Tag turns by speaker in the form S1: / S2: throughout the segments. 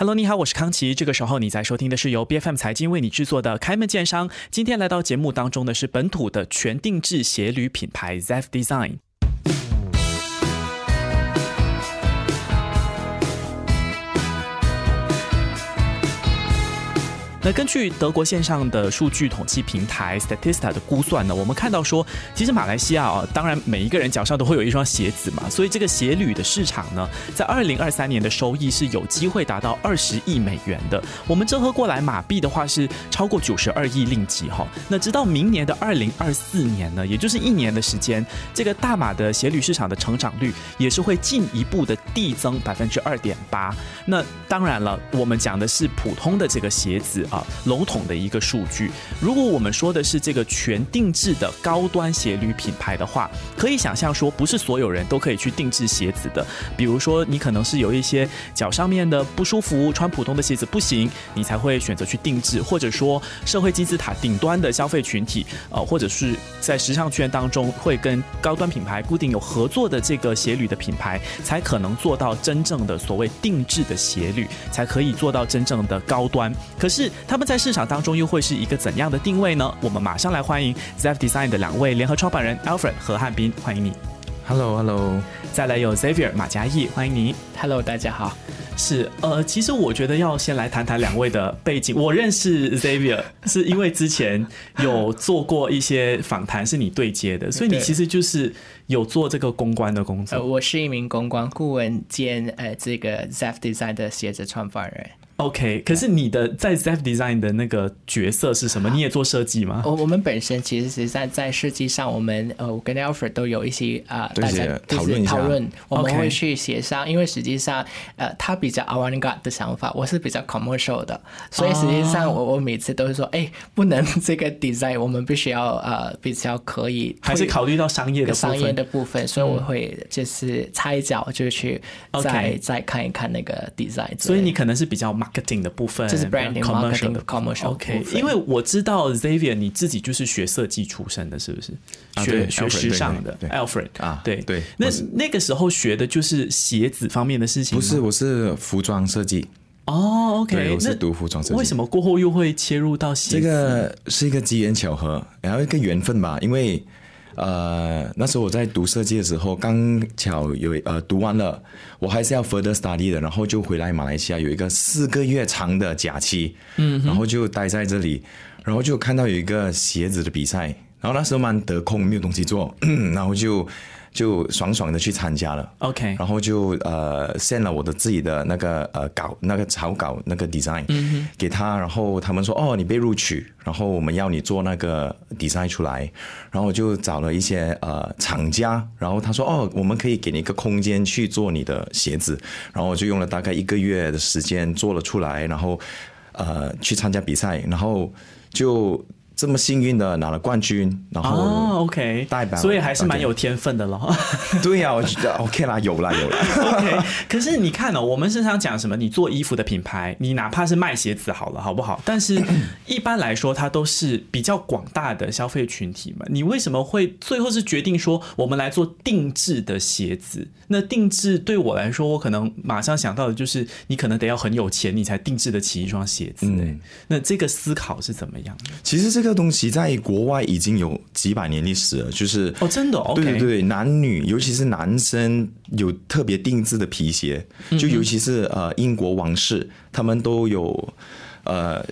S1: Hello，你好，我是康琪。这个时候你在收听的是由 BFM 财经为你制作的《开门见商》。今天来到节目当中的是本土的全定制鞋履品牌 Zef Design。根据德国线上的数据统计平台 Statista 的估算呢，我们看到说，其实马来西亚啊，当然每一个人脚上都会有一双鞋子嘛，所以这个鞋履的市场呢，在二零二三年的收益是有机会达到二十亿美元的。我们折合过来马币的话是超过九十二亿令吉哈。那直到明年的二零二四年呢，也就是一年的时间，这个大马的鞋履市场的成长率也是会进一步的递增百分之二点八。那当然了，我们讲的是普通的这个鞋子。啊，笼统的一个数据。如果我们说的是这个全定制的高端鞋履品牌的话，可以想象说，不是所有人都可以去定制鞋子的。比如说，你可能是有一些脚上面的不舒服，穿普通的鞋子不行，你才会选择去定制。或者说，社会金字塔顶端的消费群体，呃，或者是在时尚圈当中会跟高端品牌固定有合作的这个鞋履的品牌，才可能做到真正的所谓定制的鞋履，才可以做到真正的高端。可是。他们在市场当中又会是一个怎样的定位呢？我们马上来欢迎 Zef Design 的两位联合创办人 Alfred 和汉斌，欢迎你。
S2: Hello，Hello。
S1: 再来有 Xavier 马嘉义，欢迎你。
S3: Hello，大家好。
S1: 是呃，其实我觉得要先来谈谈两位的背景。我认识 Xavier 是因为之前有做过一些访谈，是你对接的，所以你其实就是有做这个公关的工作。
S3: 我是一名公关顾问兼呃这个 Zef Design 的鞋子创办人。
S1: OK，可是你的在 Zef Design 的那个角色是什么？你也做设计吗？
S3: 我我们本身其实是在在设计上，我们呃，我跟 Alfred 都有一些啊，
S2: 大家讨论
S3: 讨论，我们会去协商，因为实际上呃，他比较 avant-garde 的想法，我是比较 commercial 的，所以实际上我我每次都是说，哎，不能这个 design，我们必须要呃比较可以，
S1: 还是考虑到商业的
S3: 商业的部分，所以我会就是插一脚就去再再看一看那个 design，
S1: 所以你可能是比较 marketing 的部分，
S3: 这是 branding marketing commercial。
S1: OK，因为我知道 Xavier 你自己就是学设计出身的，是不是？学学时尚的，Alfred 啊，对
S2: 对。
S1: 那那个时候学的就是鞋子方面的事情
S2: 不是，我是服装设计。
S1: 哦，OK，
S2: 我是读服装设计。
S1: 为什么过后又会切入到鞋
S2: 子？这个是一个机缘巧合，然后一个缘分吧，因为。呃，那时候我在读设计的时候，刚巧有呃读完了，我还是要 further study 的，然后就回来马来西亚有一个四个月长的假期，嗯，然后就待在这里，然后就看到有一个鞋子的比赛，然后那时候蛮得空，没有东西做，然后就。就爽爽的去参加了
S1: ，OK，
S2: 然后就呃献了我的自己的那个呃稿那个草稿那个 design 给他，然后他们说哦你被录取，然后我们要你做那个 design 出来，然后我就找了一些呃厂家，然后他说哦我们可以给你一个空间去做你的鞋子，然后我就用了大概一个月的时间做了出来，然后呃去参加比赛，然后就。这么幸运的拿了冠军，然后
S1: OK
S2: 代表，
S1: 所以还是蛮有天分的咯。
S2: 对呀，我觉得 OK 啦，有啦有啦。
S1: OK，可是你看哦，我们身上讲什么？你做衣服的品牌，你哪怕是卖鞋子好了，好不好？但是一般来说，它都是比较广大的消费群体嘛。你为什么会最后是决定说我们来做定制的鞋子？那定制对我来说，我可能马上想到的就是你可能得要很有钱，你才定制得起一双鞋子。嗯，那这个思考是怎么样的？
S2: 其实这个。这东西在国外已经有几百年历史了，就是
S1: 哦，真的，
S2: 对对对，男女尤其是男生有特别定制的皮鞋，就尤其是呃英国王室，他们都有呃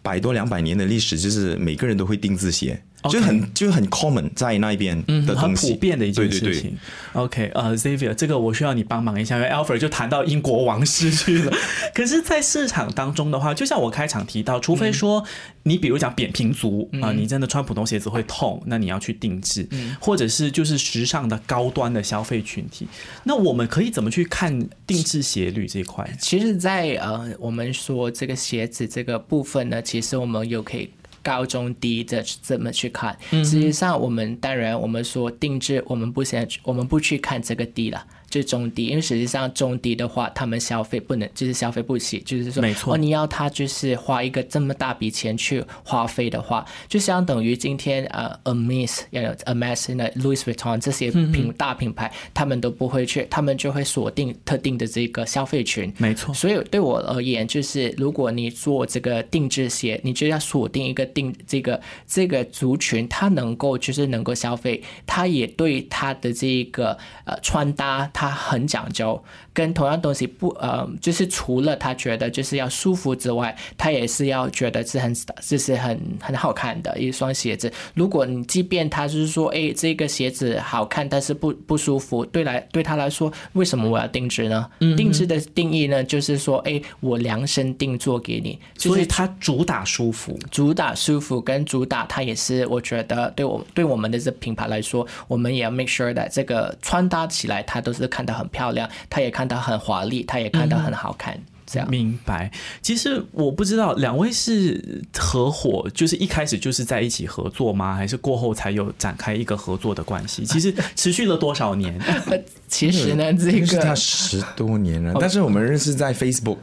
S2: 百多两百年的历史，就是每个人都会定制鞋。就很就很 common 在那边的
S1: 很普遍的一件事情。OK，呃，Xavier，这个我需要你帮忙一下，因为 Alfred 就谈到英国王室去了。可是，在市场当中的话，就像我开场提到，除非说你比如讲扁平足啊，你真的穿普通鞋子会痛，那你要去定制，或者是就是时尚的高端的消费群体，那我们可以怎么去看定制鞋履这一块？
S3: 其实，在呃，我们说这个鞋子这个部分呢，其实我们又可以。高中低的怎么去看？实际上，我们当然我们说定制，我们不先我们不去看这个低了，就是中低，因为实际上中低的话，他们消费不能就是消费不起，就是说，
S1: 没错。
S3: 哦，你要他就是花一个这么大笔钱去花费的话，就相等于今天呃，Hermes、Hermes、那 Louis Vuitton 这些
S1: 嗯
S3: 品大品牌，他们都不会去，他们就会锁定特定的这个消费群。
S1: 没错，
S3: 所以对我而言，就是如果你做这个定制鞋，你就要锁定一个定这个这个族群，他能够就是能够消费，他也对他的这个呃穿搭他很讲究，跟同样东西不呃就是除了他觉得就是要舒服之外，他也是要觉得是很就是很很好看的一双鞋子。如果你即便他就是说，哎，这个鞋子好看，但是不不舒服，对来对他来说，为什么我要定制呢？定制的定义呢，就是说，哎，我量身定做给你，就是
S1: 所以它主打舒服。
S3: 主打舒服跟主打，它也是我觉得对我对我们的这品牌来说，我们也要 make sure that 这个穿搭起来，它都是看到很漂亮，他也看到很华丽，他也看到很好看。这样
S1: 明白。其实我不知道两位是合伙，就是一开始就是在一起合作吗？还是过后才有展开一个合作的关系？其实持续了多少年？
S3: 其实呢，这
S2: 认识他
S3: 个
S2: 十多年了，但是我们认识在 Facebook，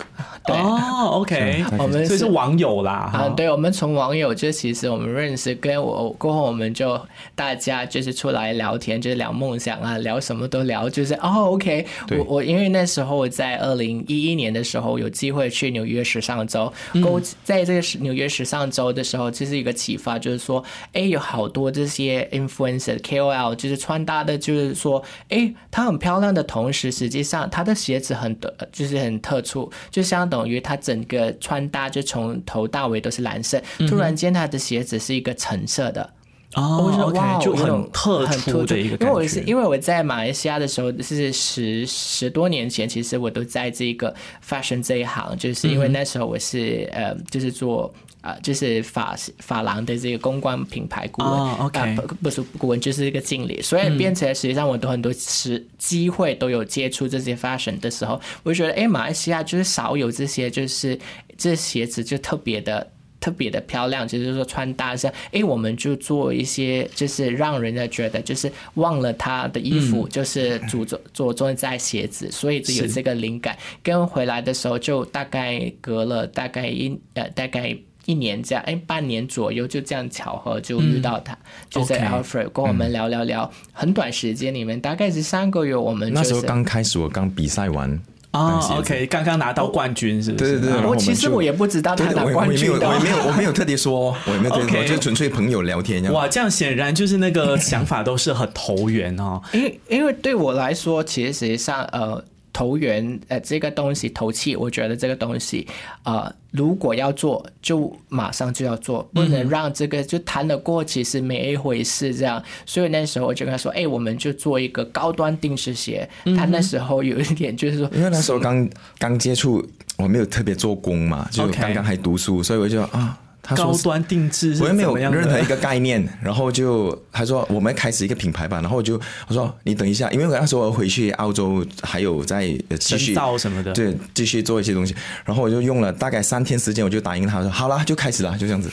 S3: 对
S1: 哦，OK，
S3: 我们
S1: 所以是网友啦。哈
S3: 啊，对，我们从网友就其实我们认识，跟我过后我们就大家就是出来聊天，就是聊梦想啊，聊什么都聊，就是哦，OK，我我因为那时候我在二零一一年的时候有机会去纽约时尚周，勾在这个时纽约时尚周的时候，就是一个启发，就是说，哎，有好多这些 influencer KOL，就是穿搭的，就是说，哎，她很漂亮的同时，实际上她的鞋子很特，就是很特殊，就相等于她整个穿搭就从头到尾都是蓝色，突然间她的鞋子是一个橙色的。我觉
S1: 哦，OK，就很特
S3: 很
S1: 殊的一个
S3: 因
S1: 感觉。
S3: 为我是因为我在马来西亚的时候是十十多年前，其实我都在这个 fashion 这一行，就是
S1: 嗯
S3: 因为那时候我是、呃，就是做。呃，就是法法郎的这个公关品牌顾问，啊不不是顾问，就是一个经理，所以变成实际上我都很多时机会都有接触这些 fashion 的时候，我就觉得，哎，马来西亚就是少有这些，就是这鞋子就特别的。特别的漂亮，就是说穿搭上，哎，我们就做一些，就是让人家觉得就是忘了他的衣服，就是着重着重在鞋子，所以就有这个灵感。跟回来的时候，就大概隔了大概一呃大概。一年这样，哎，半年左右就这样巧合就遇到他，就在 Alfred 跟我们聊聊聊，很短时间里面，大概是三个月，我们
S2: 那时候刚开始，我刚比赛完。
S1: 哦，OK，刚刚拿到冠军是不是？啊
S2: 对对对
S3: 我其实我也不知道他拿冠
S2: 我也没有，
S3: 军的
S2: 我也没有，我没有特地说，我也没有特地说就纯粹朋友聊天。
S1: 哇，这样显然就是那个想法都是很投缘哦。
S3: 因为因为对我来说，其实实际上呃。投缘，呃，这个东西投气，我觉得这个东西，呃，如果要做，就马上就要做，不能让这个就谈得过，其实没一回事这样。所以那时候我就跟他说，哎，我们就做一个高端定制鞋。他那时候有一点就是说，
S2: 因为那时候刚刚接触，我没有特别做工嘛，就刚刚还读书，所以我就啊，
S1: 高端定制
S2: 我也没有任何一个概念，然后就他说我们开始一个品牌吧，然后我就我说你等一下，因为我那时候回去澳洲还有在呃继续
S1: 深造什么的。
S2: 对，继续做一些东西，然后我就用了大概三天时间，我就答应他说好啦，就开始了，就这样子。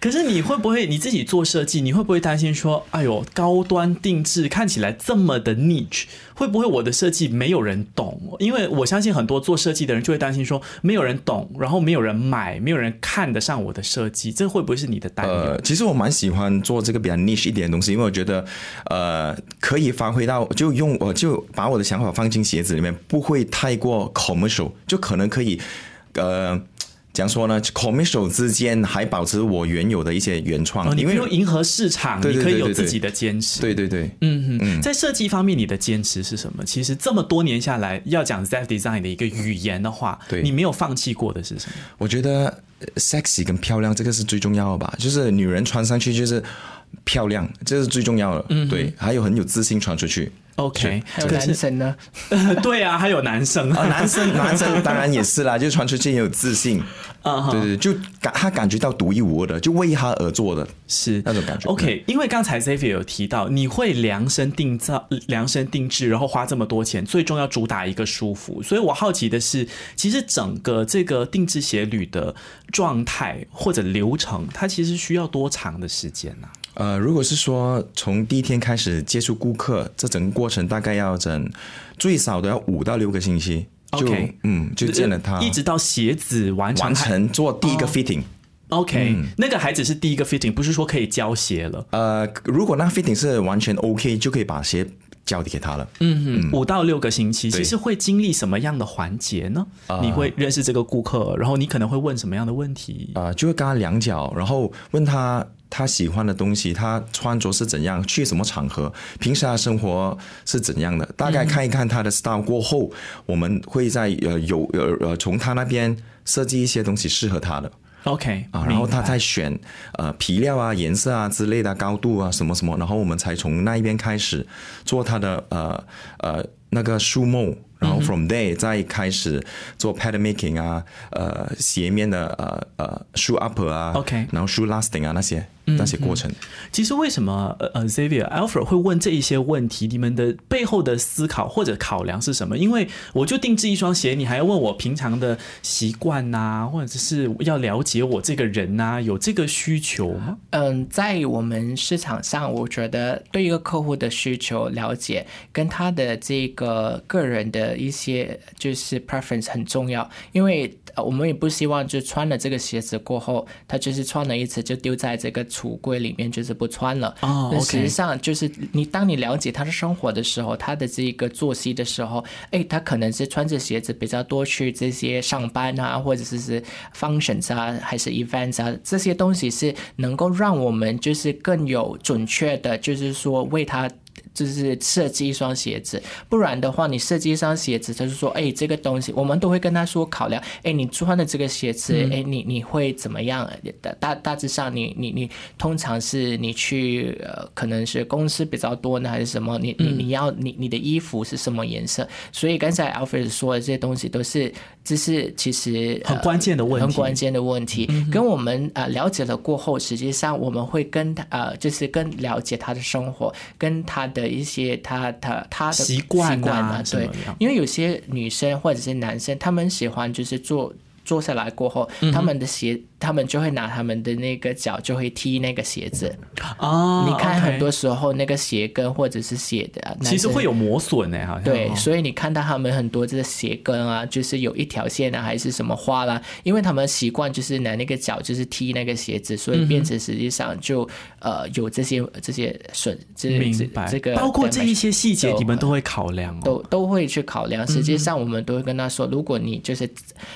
S1: 可是你会不会你自己做设计，你会不会担心说，哎呦，高端定制看起来这么的 niche，会不会我的设计没有人懂？因为我相信很多做设计的人就会担心说，没有人懂，然后没有人买，没有人看得上我的设计，这会不会是你的担忧？
S2: 呃，其实我蛮喜欢做这个比较 niche 一点的东西，因为我觉得，呃，可以发挥到，就用我就把我的想法放进鞋子里面，不会太过 commercial，就可能可以，呃。怎样说呢？commercial 之间还保持我原有的一些原创，
S1: 哦，你
S2: 因为
S1: 不用迎合市场，
S2: 对对
S1: 你可以有自己的坚持。
S2: 对对对，
S1: 嗯嗯，在设计方面，你的坚持是什么？其实这么多年下来，要讲 Z design 的一个语言的话，
S2: 对
S1: 你没有放弃过的是什么？
S2: 我觉得呃 sexy 跟漂亮这个是最重要的吧，就是女人穿上去就是漂亮，这是最重要的。嗯，对，还有很有自信穿出去。
S1: OK，
S3: 还有男生呢，
S1: 对啊，还有男生
S2: 啊，男生男生 当然也是啦，就穿出去也有自信。
S1: 啊
S2: 对对，就感他感觉到独一无二的，就为他而做的。
S1: 是
S2: 那种感觉
S1: OK，因为刚才 Xavier 有提到，你会量身定造、量身定制，然后花这么多钱，最重要主打一个舒服。所以我好奇的是，其实整个这个定制鞋履的状态或者流程，它其实需要多长的时间呢、
S2: 呃，如果是说从第一天开始接触顾客，这整个过程大概要整最少都要五到六个星期。就
S1: OK
S2: 嗯，就见了他，
S1: 一直到鞋子完成
S2: 完成做第一个 fitting。
S1: OK，、那个孩子是第一个 fitting，不是说可以交鞋了。
S2: 呃，如果那 fitting 是完全 OK，就可以把鞋交给他了。
S1: 嗯哼，五到六个星期，其实会经历什么样的环节呢？你会认识这个顾客，然后你可能会问什么样的问题？
S2: 呃，就会跟他量脚，然后问他他喜欢的东西，他穿着是怎样，去什么场合，平时他生活是怎样的，大概看一看他的 style 过后，我们会在呃有呃呃从他那边设计一些东西适合他的。
S1: OK
S2: 啊，然后他
S1: 明白
S2: 再选呃皮料啊、颜色啊之类的、高度啊什么什么，然后我们才从那一边开始做他的呃呃那个树木，然后 from there 再开始做 pattern making 啊，呃鞋面的呃呃 shoe upper 啊
S1: OK
S2: 然后 shoe lasting 啊那些那些过程。
S1: 其实为什么呃呃 Xavier Alfred 会问这一些问题？你们的背后的思考或者考量是什么？因为我就定制一双鞋，你还要问我平常的习惯呐，或者是要了解我这个人呐、有这个需求吗？
S3: 嗯，在我们市场上，我觉得对一个客户的需求了解，跟他的这个个人的一些就是 preference 很重要，因为呃我们也不希望就穿了这个鞋子过后，他就是穿了一次就丢在这个橱柜里面，就是不穿了。
S1: 哦
S3: 那实际上就是你当你了解他的生活的时候，他的这个作息的时候，哎，他可能是穿着鞋子比较多去这些上班啊，或者是是 functions 啊，还是 events 啊，这些东西是能够让我们就是更有准确的，就是说为他。就是设计一双鞋子，不然的话，你设计一双鞋子，他就是说，哎，这个东西，我们都会跟他说考量，哎，你穿的这个鞋子，哎、你你会怎么样？大大大致上你，你你通常是你去呃，可能是公司比较多呢，还是什么？你你你要你你的衣服是什么颜色？所以刚才 Alfred 说的这些东西都是，这是其实、呃
S1: 很关键的问题
S3: 很关键的问题。跟我们呃了解了过后，实际上我们会跟他呃，就是更了解他的生活，跟他的一些他他他的
S1: 习惯啊
S3: 对。因为有些女生或者是男生，他们喜欢就是坐坐下来过后，
S1: 嗯
S3: 他们的鞋，他们就会拿他们的那个脚就会踢那个鞋子。
S1: 哦
S3: 你看很多时候那个鞋跟或者是鞋的，
S1: 其实会有磨损呢，好像
S3: 对，
S1: 哦
S3: 所以你看到他们很多这个鞋跟啊，就是有一条线啊，还是什么花啦，因为他们习惯就是拿那个脚就是踢那个鞋子，所以变成实际上就、呃有这些这些损，这这
S1: 明白，
S3: 这个
S1: 包括这一些细节，你们都会考量哦。
S3: 都都会去考量。实际上，我们都会跟他说，如果你就是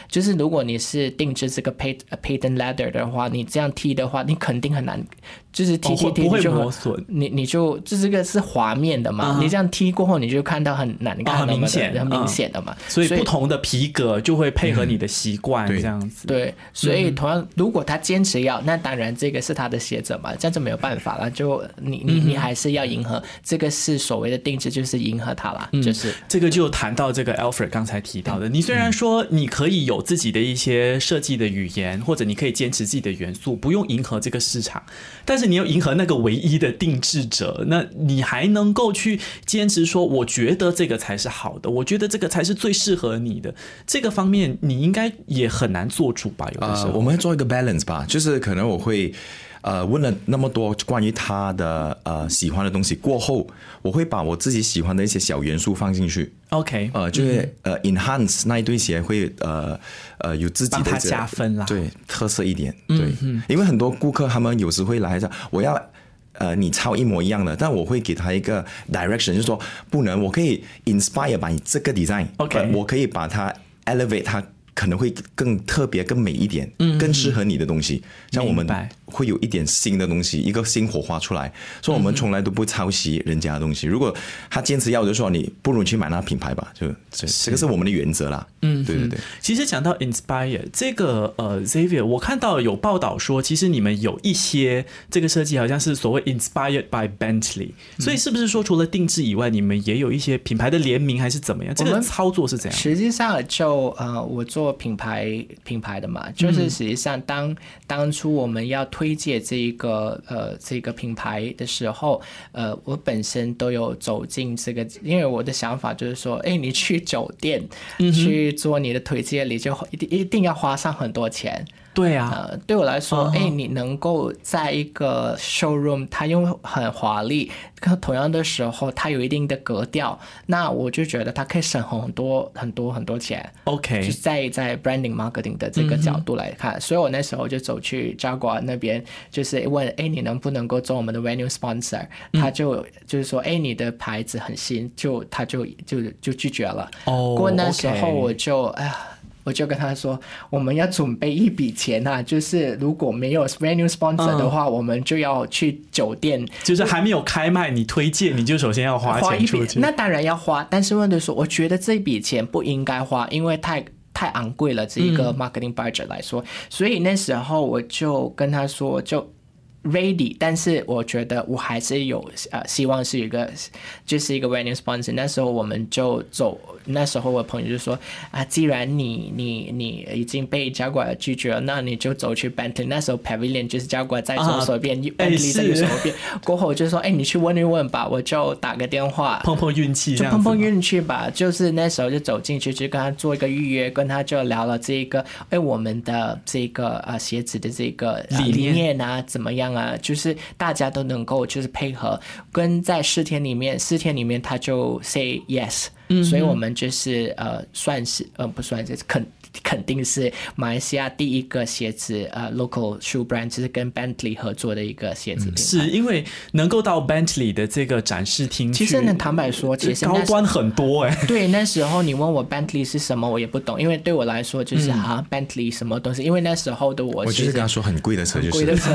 S3: 就是如果你是定制这个 pat patent leather 的话，你这样踢的话，你肯定很难，就是踢
S1: 哦
S3: 踢踢，就
S1: 磨损。
S3: 你你就就这个是滑面的嘛，
S1: 啊
S3: 你这样踢过后，你就看到很难看
S1: 很明显
S3: 很明
S1: 嗯
S3: 显的嘛。
S1: 所以不同的皮革就会配合你的习惯，这样子。
S3: 对，所以同样，如果他坚持要，那当然这个是他的鞋子嘛，这样就没有办法了。就你你你还是要迎合，这个是所谓的定制，就是迎合他啦，就是。
S1: 这个就谈到这个 Alfred 刚才提到的，你虽然说你可以有自己的一些设计的语言，或者你可以坚持自己的元素，不用迎合这个市场，但是你要迎合那个唯一的定制者，那你还能够去坚持说，我觉得这个才是好的，我觉得这个才是最适合你的，这个方面你应该也很难做主吧？有的时，候，
S2: 我们做一个 balance 吧，就是可能我会。呃，问了那么多关于他的呃喜欢的东西过后，我会把我自己喜欢的一些小元素放进去
S1: ，OK，
S2: 呃，就是、呃 enhance 那一对鞋会呃呃有自己的
S1: 加分啦。
S2: 对特色一点，对，因为很多顾客他们有时会来着，我要呃你抄一模一样的，但我会给他一个 direction，就是说不能，我可以 inspire 把你这个
S1: design，OK。
S2: 呃我可以把它 elevate 它。可能会更特别、更美一点，更适合你的东西。像我们会有一点新的东西，一个新火花出来，所以我们从来都不抄袭人家的东西。如果他坚持要，就说你不如去买那品牌吧，就这这个是我们的原则啦。嗯，对对对。
S1: 其实讲到 inspire 这个呃 Xavier，我看到有报道说，其实你们有一些这个设计好像是所谓 inspired by Bentley，、所以是不是说除了定制以外，你们也有一些品牌的联名还是怎么样？这个操作是怎样？
S3: 实际上就呃，我做品牌品牌的嘛，就是实际上当当初我们要推荐这一个呃这个品牌的时候，呃，我本身都有走进这个，因为我的想法就是说，哎，你去酒店、去做你的推荐，你就一定一定要花上很多钱。
S1: 对啊，
S3: 呃，对我来说，
S1: 嗯
S3: 哎、你能够在一个 showroom，它用很华丽，可同样的时候，它有一定的格调，那我就觉得它可以省很多很多很多钱。
S1: OK，
S3: 就在在 branding marketing 的这个角度来看，所以我那时候就走去 Jaguar 那边，就是问，哎，你能不能够做我们的 venue sponsor？、他就就是说，哎，你的牌子很新，就他就就就拒绝了。
S1: 哦
S3: 不过那时候我就哎呀。我就跟他说，我们要准备一笔钱啊，就是如果没有 venue sponsor 的话，我们就要去酒店
S1: 就是还没有开卖，你推荐你就首先要花钱出去。，
S3: 那当然要花，但是问题是，我觉得这笔钱不应该花，因为太太昂贵了，这一个
S1: 嗯
S3: marketing budget 来说，所以那时候我就跟他说就。ready，但是我觉得我还是有呃希望是一个就是一个 venue sponsor。那时候我们就走，那时候我朋友就说啊，既然你你你已经被加管拒绝了，那你就走去 Bentley。那时候 Pavilion 就是加管在左手边、
S1: 哎
S3: b e n t l e y 在右
S1: 是
S3: 手边。过后我就说，哎，你去问一问吧，我就打个电话
S1: 碰碰运气，
S3: 就碰碰运气吧，就是那时候就走进去，就跟他做一个预约，跟他就聊了这个，哎，我们的这个呃鞋子的这个、呃
S1: 理念
S3: 理念啊，怎么样啊？就是大家都能够就是配合，跟在四天里面，四天里面他就 say yes，、所以我们就是呃算是呃不算是肯。肯定是马来西亚第一个鞋子呃 local shoe brand，就是跟 Bentley 合作的一个鞋子品牌。
S1: 是因为能够到 Bentley 的这个展示厅，
S3: 其实呢，坦白说，其实
S1: 高端很多哎、
S3: 对，那时候你问我 Bentley 是什么，我也不懂，因为对我来说就是啊、Bentley 什么东西，因为那时候的我
S2: 我就是跟他说很贵的车，就是
S3: 贵的车，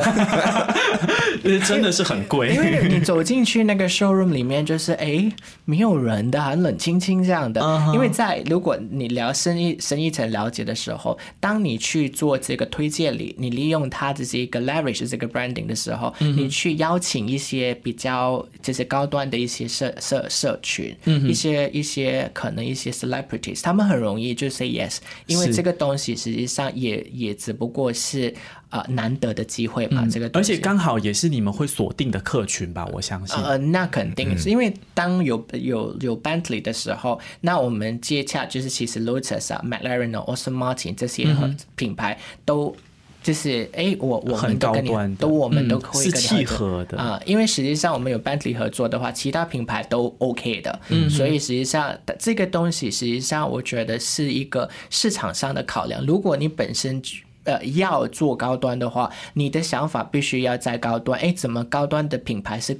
S1: 真的是很贵。
S3: 因为你走进去那个 showroom 里面，就是哎没有人的，很冷清清这样的。因为在如果你聊深一深一层了解的时候，当你去做这个推荐里，你利用它的这个 leverage 这个 branding 的时候，
S1: 嗯
S3: 你去邀请一些比较就是高端的一些社社社群，
S1: 嗯
S3: 一些一些可能一些 celebrities，他们很容易就 say yes，因为这个东西实际上也也只不过是呃难得的机会嘛，这个东西。
S1: 而且刚好也是你们会锁定的客群吧，我相信。
S3: 呃，那肯定是因为当有有有 Bentley 的时候，那我们接洽就是其实 Lotus 啊、McLaren 啊、Aston Martin 这些品牌都。就是哎，我我们都跟你都我们都
S1: 嗯
S3: 会
S1: 是契
S3: 跟你合
S1: 的
S3: 啊、因为实际上我们有 Bentley 合作的话，其他品牌都 OK 的，嗯，所以实际上这个东西实际上我觉得是一个市场上的考量。如果你本身呃要做高端的话，你的想法必须要在高端。哎，怎么高端的品牌是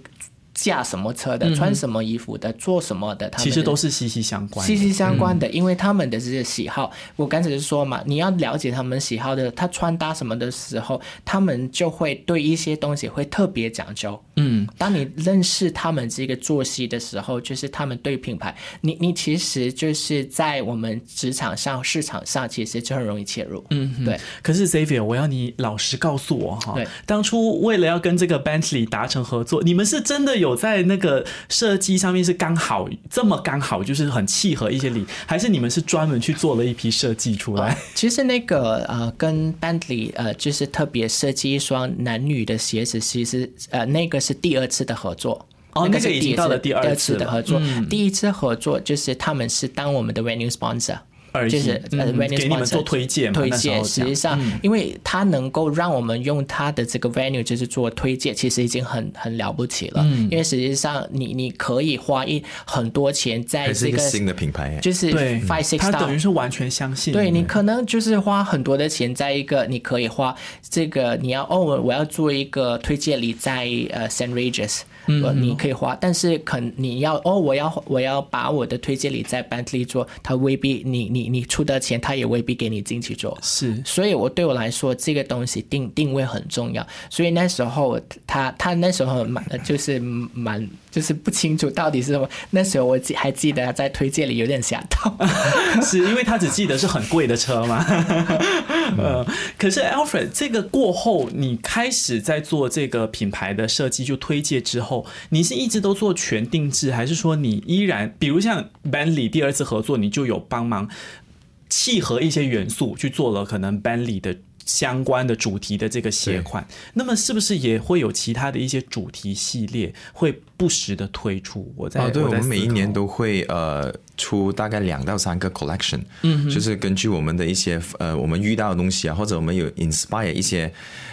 S3: 驾什么车的，穿什么衣服的，做什么的，他们
S1: 其实都是息息相关的。
S3: 息息相关的，因为他们的这些喜好，我刚才就说嘛，你要了解他们喜好的，他穿搭什么的时候，他们就会对一些东西会特别讲究。
S1: 嗯，
S3: 当你认识他们这个作息的时候，就是他们对品牌，你你其实就是在我们职场上、市场上，其实就很容易切入。嗯，对。
S1: 可是 Xavier，我要你老实告诉我哈
S3: 对，
S1: 当初为了要跟这个 Bentley 达成合作，你们是真的有在那个设计上面是刚好这么刚好，就是很契合一些理，还是你们是专门去做了一批设计出来？
S3: 其实那个呃，跟 Bentley 呃，就是特别设计一双男女的鞋子，其实呃，那个是第二次的合作。
S1: 哦那个已经到了第二次
S3: 的合作。第一次合作就是他们是当我们的 venue sponsor。
S1: 而已
S3: 就是呃
S1: 嗯
S3: venue
S1: 给你们做推荐
S3: 推荐。实际上，因为它能够让我们用它的这个 venue 就是做推荐，其实已经很很了不起了。
S1: 嗯。
S3: 因为实际上你你可以花一很多钱在这个
S2: 一个新的品牌，
S3: 就是
S1: 对
S3: five six
S1: 他
S3: star
S1: 等于是完全相信
S3: 对你可能就是花很多的钱在一个，你可以花这个，你要哦，我我要做一个推荐礼在呃 Saint Regis，呃，你可以花，但是肯你要哦，我要我要把我的推荐礼在 Bentley 做，他未必你你你出的钱，他也未必给你进去做。
S1: 是
S3: 所以，我对我来说，这个东西定定位很重要。所以那时候他他那时候蛮就是蛮就是不清楚到底是什么。那时候我记还记得他在推荐里有点吓到。
S1: 是因为他只记得是很贵的车嘛。呃，可是 Alfred 这个过后，你开始在做这个品牌的设计就推介之后，你是一直都做全定制，还是说你依然，比如像 Bentley 第二次合作，你就有帮忙契合一些元素去做了可能 Bentley 的。相关的主题的这个鞋款，那么是不是也会有其他的一些主题系列会不时的推出。我在
S2: 啊，对，
S1: 我
S2: 我们每一年都会呃出大概两到三个 collection，嗯，就是根据我们的一些呃我们遇到的东西啊，或者我们有 inspire 一些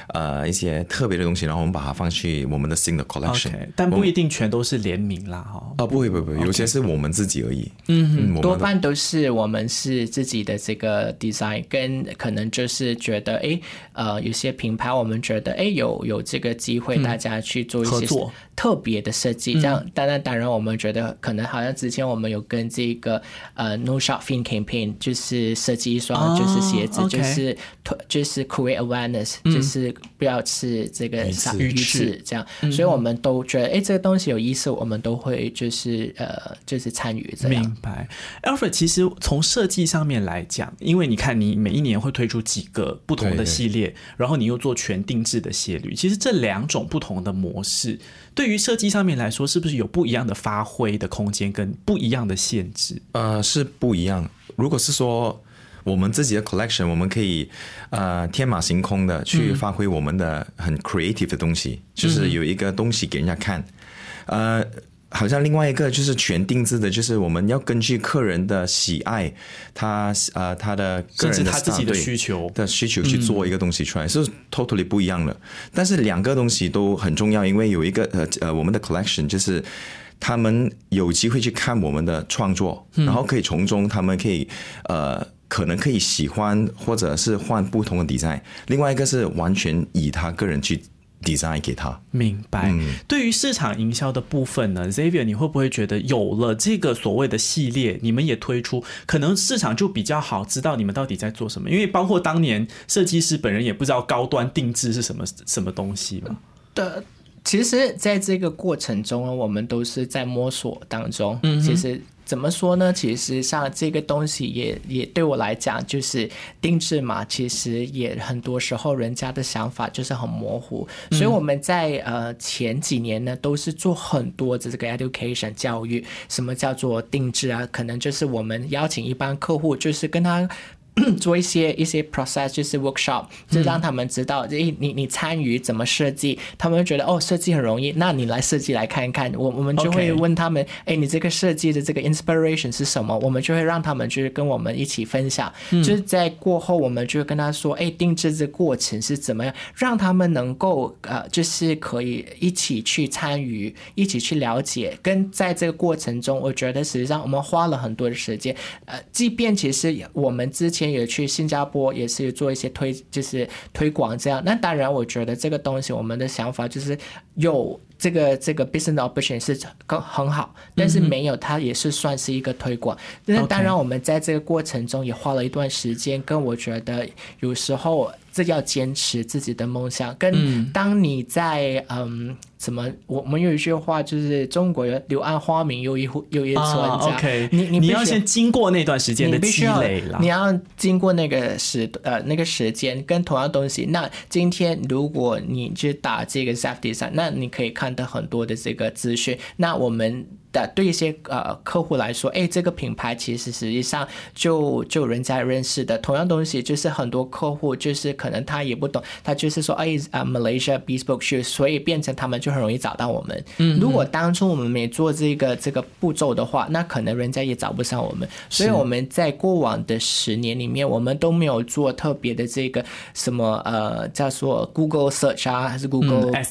S2: 呃一些特别的东西，然后我们把它放去我们的新的 collection。
S1: 但不一定全都是联名啦，哈。
S2: 啊，不会不会不会，有些是我们自己而已。嗯嗯，我们的
S3: 多半都是我们是自己的这个 design，跟可能就是觉得，哎，呃，有些品牌我们觉得，哎，有有这个机会，大家去做一些
S1: 合作
S3: 特别的设计。这样，当然当然，我们觉得可能好像之前我们有跟这个呃 No Shop Fin Campaign，就是设计一双
S1: 哦
S3: 就是鞋子就是就是 create awareness，就是不要吃这个鱼
S1: 鱼翅
S3: 翅。这样。所以我们都觉得，哎，这个东西有意思，我们都会就是呃就是参与这样。
S1: 明白，Alfred，其实从设计上面来讲，因为你看你每一年会推出几个不同的系列，然后你又做全定制的鞋履，其实这两种不同的模式，对于设计上面来说，是不是有不一样的发挥的空间跟不一样的限制？
S2: 呃，是不一样。如果是说我们自己的 collection，我们可以呃天马行空的去发挥我们的很 creative 的东西，就是有一个东西给人家看。呃，好像另外一个就是全定制的，就是我们要根据客人的喜爱，他呃他的个人的
S1: 他自己的需求
S2: 的需求去做一个东西出来，是 totally 不一样的。但是两个东西都很重要，因为有一个呃呃我们的 collection 就是。他们有机会去看我们的创作，然后可以从中他们可以呃可能可以喜欢或者是换不同的 design。另外一个是完全以他个人去 design 给他。
S1: 明白。对于市场营销的部分呢，Xavier，你会不会觉得有了这个所谓的系列，你们也推出，可能市场就比较好知道你们到底在做什么？因为包括当年设计师本人也不知道高端定制是什么什么东西嘛。
S3: 的，其实在这个过程中呢，我们都是在摸索当中。嗯，其实怎么说呢？其实像这个东西也也对我来讲，就是定制嘛，其实也很多时候人家的想法就是很模糊，所以我们在呃前几年呢，都是做很多的这个 education 教育，什么叫做定制啊？可能就是我们邀请一般客户，就是跟他。做一些一些 process，就是 workshop，就让他们知道，诶，你你参与怎么设计，他们会觉得哦，设计很容易，那你来设计来看一看。我我们就会问他们，哎，你这个设计的这个 inspiration 是什么？我们就会让他们就是跟我们一起分享，就是在过后我们就会跟他说，哎，定制这过程是怎么样，让他们能够呃，就是可以一起去参与，一起去了解，跟在这个过程中，我觉得实际上我们花了很多的时间，呃，即便其实我们之前也去新加坡，也是做一些推，就是推广这样。那当然，我觉得这个东西，我们的想法就是有这个这个 business operation 是更很好，但是没有它也是算是一个推广。那当然，我们在这个过程中也花了一段时间，跟我觉得有时候这要坚持自己的梦想，跟当你在嗯。怎么？我我们有一句话，就是中国有“柳暗花明又一户又一村”
S1: 啊。，OK，
S3: 你你必须
S1: 要先经过那段时间的积累啦
S3: 你。要经过那个时呃那个时间跟同样东西。那今天如果你去打这个 Zap Design，那你可以看到很多的这个资讯。那我们的对一些呃客户来说，哎，这个品牌其实实际上就就人家认识的。同样东西就是很多客户就是可能他也不懂，他就是说哎啊 Malaysia Bespoke Shoes，所以变成他们就很容易找到我们。嗯，如果当初我们没做这个这个步骤的话，那可能人家也找不上我们。所以我们在过往的十年里面，我们都没有做特别的这个什么呃叫做 Google Search 啊，还是 Google、
S1: 嗯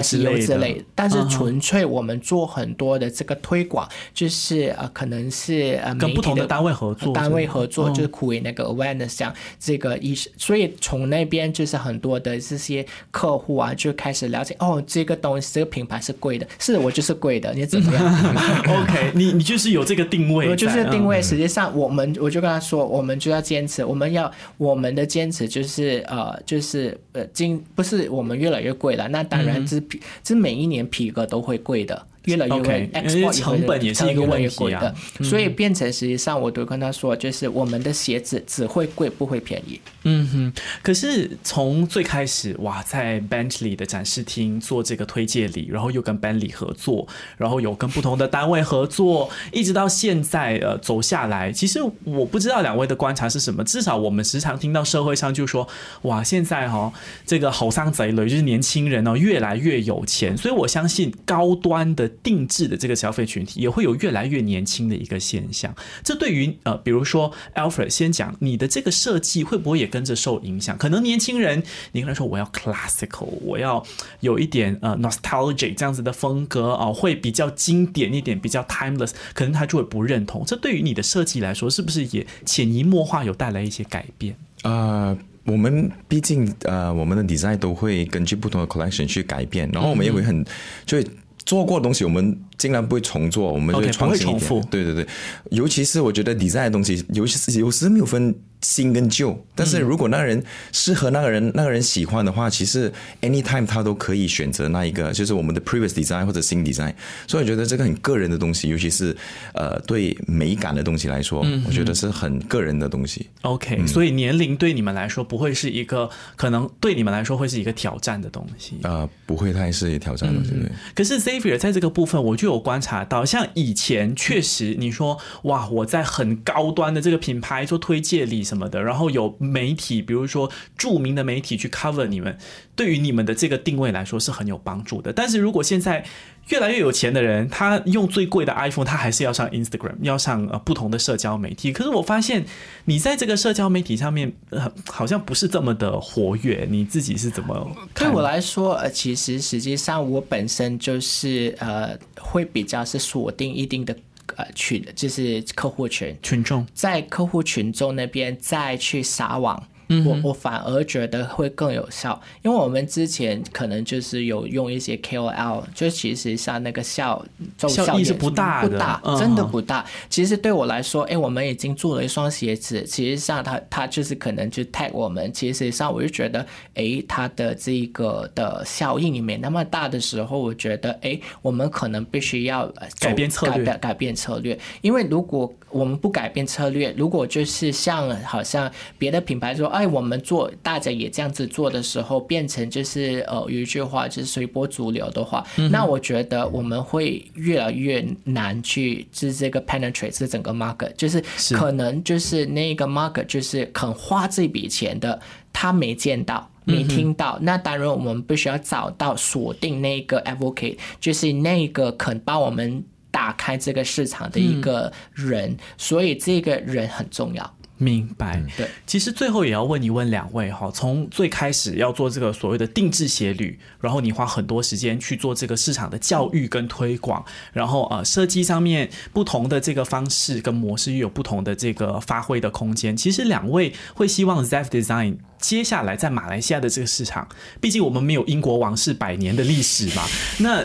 S1: SEO 之类的。
S3: 但是纯粹我们做很多的这个推广，就是呃可能是呃
S1: 跟不同的单位合作
S3: 单位合作
S1: 嗯
S3: 就是苦为那个 awareness 这样这个意识，所以从那边就是很多的这些客户啊就开始了解哦，这个东西这个品牌是贵的，是我就是贵的，你怎么样？
S1: OK，你你就是有这个定位，
S3: 我就是定位，
S1: 嗯
S3: 实际上我们我就跟他说，我们就要坚持，我们要我们的坚持就是呃就是呃今不是我们越来越贵了，那当然这皮这每一年皮革都会贵的。越来越贵
S1: 因为成本也是一个问题
S3: 的，所以变成实际上我都跟他说，就是我们的鞋子只会贵不会便宜。
S1: 嗯哼，可是从最开始哇，在 Bentley 的展示厅做这个推介礼，然后又跟 Bentley 合作，然后有跟不同的单位合作，一直到现在呃走下来，其实我不知道两位的观察是什么，至少我们时常听到社会上就说哇，现在哈、这个好商贼了就是年轻人哦越来越有钱，所以我相信高端的定制的这个消费群体也会有越来越年轻的一个现象。这对于呃，比如说 Alfred 先讲你的这个设计会不会也跟着受影响？可能年轻人你跟他说我要 classical，我要有一点呃 nostalgic 这样子的风格啊，会比较经典一点，比较 timeless，可能他就会不认同。这对于你的设计来说，是不是也潜移默化有带来一些改变？
S2: 啊。我们毕竟呃，我们的 design 都会根据不同的 collection 去改变，然后我们也会很就做过的东西，我们尽量不会重做，我们就创新一点。对对对，尤其是我觉得 design 的东西，尤其是有时没有分。新跟旧，但是如果那个人适合那个人，那个人喜欢的话，其实 anytime 他都可以选择那一个，就是我们的 previous design 或者新 design。所以我觉得这个很个人的东西，尤其是呃对美感的东西来说，我觉得是很个人的东西。
S1: OK，所以年龄对你们来说不会是一个可能对你们来说会是一个挑战的东西。
S2: 呃，不会太是挑战的东西。
S1: 可是 Xavier 在这个部分，我就有观察到，像以前确实你说哇，我在很高端的这个品牌做推介礼。什么的，然后有媒体，比如说著名的媒体去 cover 你们，对于你们的这个定位来说是很有帮助的。但是如果现在越来越有钱的人，他用最贵的 iPhone，他还是要上 Instagram，要上呃不同的社交媒体。可是我发现你在这个社交媒体上面，呃，好像不是这么的活跃。你自己是怎么？
S3: 对我来说，呃，其实实际上我本身就是呃，会比较是锁定一定的。呃，群就是客户群
S1: 群众，
S3: 在客户群众那边再去撒网。我我反而觉得会更有效，因为我们之前可能就是有用一些 KOL，就其实像那个效
S1: 效益是不大
S3: 的，不大，真的不大。其实对我来说，哎，我们已经做了一双鞋子，其实像他他就是可能就 tag 我们，其实上我就觉得，哎，它的这个的效应也没那么大的时候，我觉得，哎，我们可能必须要
S1: 改变策略，
S3: 改变策略，因为如果我们不改变策略，如果就是像好像别的品牌说。哎，我们做大家也这样子做的时候，变成就是呃有一句话就是随波逐流的话，那我觉得我们会越来越难去就是这个 penetrate 这整个 market，就是可能就是那个 market 就是肯花这笔钱的，他没见到没听到，那当然我们必须要找到锁定那个 advocate，就是那个肯帮我们打开这个市场的一个人，所以这个人很重要。
S1: 明白，
S3: 对，
S1: 其实最后也要问一问两位哈，从最开始要做这个所谓的定制鞋履，然后你花很多时间去做这个市场的教育跟推广，然后呃设计上面不同的这个方式跟模式又有不同的这个发挥的空间。其实两位会希望 Zef Design 接下来在马来西亚的这个市场，毕竟我们没有英国王室百年的历史嘛，那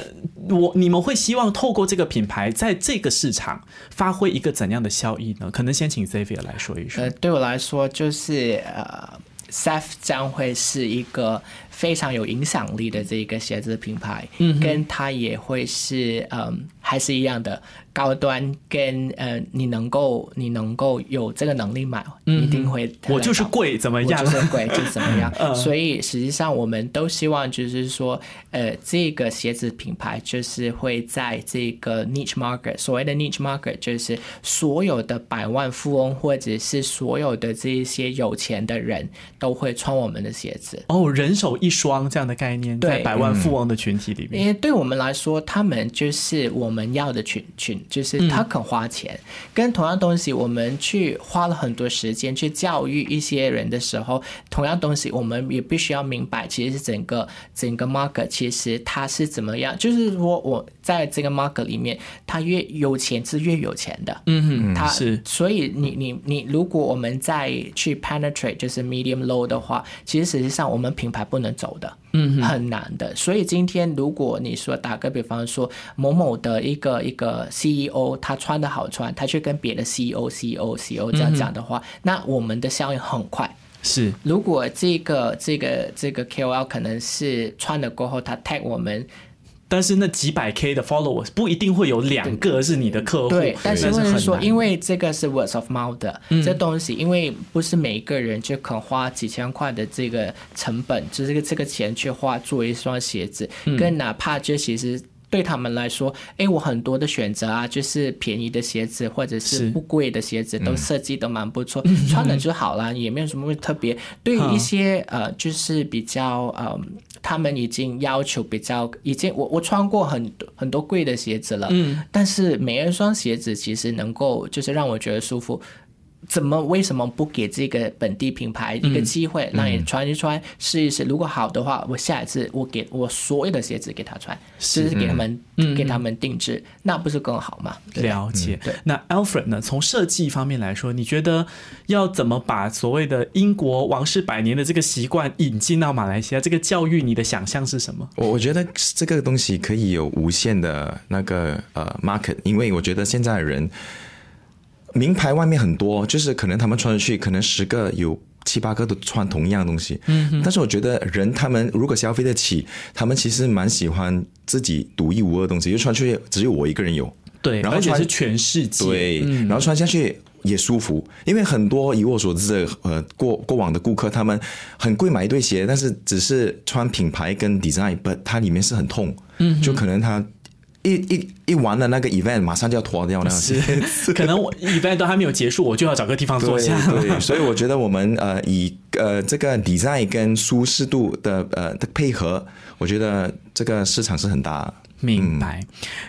S1: 我你们会希望透过这个品牌在这个市场发挥一个怎样的效益呢？可能先请 Xavier 来说一说。
S3: 呃，对我来说，就是呃，Saf 将会是一个非常有影响力的这一个鞋子品牌，嗯，跟它也会是嗯，还是一样的。高端跟呃，你能够你能够有这个能力买，一定会。
S1: 我就是贵，怎么样？
S3: 我就是贵，就 怎么样。所以实际上，我们都希望就是说，呃，这个鞋子品牌就是会在这个 niche market，所谓的 niche market 就是所有的百万富翁或者是所有的这一些有钱的人都会穿我们的鞋子。
S1: 哦，人手一双这样的概念，在百万富翁的群体里面。
S3: 因为对我们来说，他们就是我们要的群群。就是他肯花钱，跟同样东西，我们去花了很多时间去教育一些人的时候，同样东西，我们也必须要明白，其实是整个整个 market，其实它是怎么样。就是说，我在这个 market 里面，他越有钱是越有钱的。
S1: 嗯
S3: 嗯，他是。所以你你你，如果我们再去 penetrate，就是 medium low 的话，其实实际上我们品牌不能走的。
S1: 嗯，
S3: 很难的。所以今天如果你说打个比方说某某的一个一个 CEO，他穿的好穿，他去跟别的 CEO、CEO、CEO 这样讲的话，那我们的效应很快。
S1: 是，
S3: 如果这个这个这个 KOL 可能是穿了过后，他 tag 我们。
S1: 但是那几百 K 的 followers 不一定会有两个是你的客户。
S3: 对，但是问题说，因为这个是 words of mouth 的这东西，因为不是每一个人就肯花几千块的这个成本，就是这个这个钱去花做一双鞋子，跟哪怕就其实。对他们来说，哎，我很多的选择啊，就是便宜的鞋子或者是
S1: 是
S3: 不贵的鞋子，都设计的蛮不错，穿了就好了，也没有什么特别。对于一些呃，就是比较呃，他们已经要求比较，已经我我穿过很多很多贵的鞋子了，嗯，但是每一双鞋子其实能够就是让我觉得舒服。怎么为什么不给这个本地品牌一个机会，让你穿一穿试一试？如果好的话，我下一次我给我所有的鞋子给他穿，就是给他们给他们定制，那不是更好吗？
S1: 了解。
S3: 对
S1: 那 Alfred 呢？从设计方面来说，你觉得要怎么把所谓的英国王室百年的这个习惯引进到马来西亚？这个教育，你的想象是什么？
S2: 我我觉得这个东西可以有无限的那个呃 market，因为我觉得现在的人名牌外面很多，就是可能他们穿出去，可能十个有七八个都穿同样的东西。嗯，但是我觉得人他们如果消费得起，他们其实蛮喜欢自己独一无二的东西，就穿出去只有我一个人有。
S1: 对，
S2: 然后穿
S1: 是全世界。
S2: 对，然后穿下去也舒服，因为很多以我所知的呃过过往的顾客，他们很贵买一对鞋，但是只是穿品牌跟 design，不，它里面是很痛，嗯，就可能他一一一完了那个 event，马上就要脱掉那样子。
S1: 是，可能我 event 都还没有结束，我就要找个地方坐下。
S2: 对对，所以我觉得我们呃以呃这个 design 跟舒适度的呃的配合，我觉得这个市场是很大。
S1: 明白，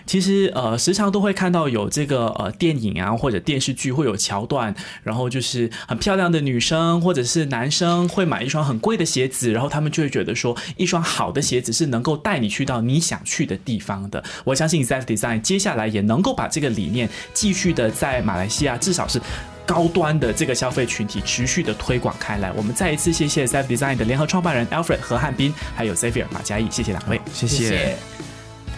S1: 其实呃，时常都会看到有这个呃电影啊或者电视剧会有桥段，然后就是很漂亮的女生或者是男生会买一双很贵的鞋子，然后他们就会觉得说，一双好的鞋子是能够带你去到你想去的地方的。我相信 Zef Design 接下来也能够把这个理念继续的在马来西亚至少是。高端的这个消费群体持续的推广开来，我们再一次谢谢 Zef Design 的联合创办人 Alfred 何汉斌，还有 Xavier 马嘉义，谢谢两位。
S2: 谢
S3: 谢谢。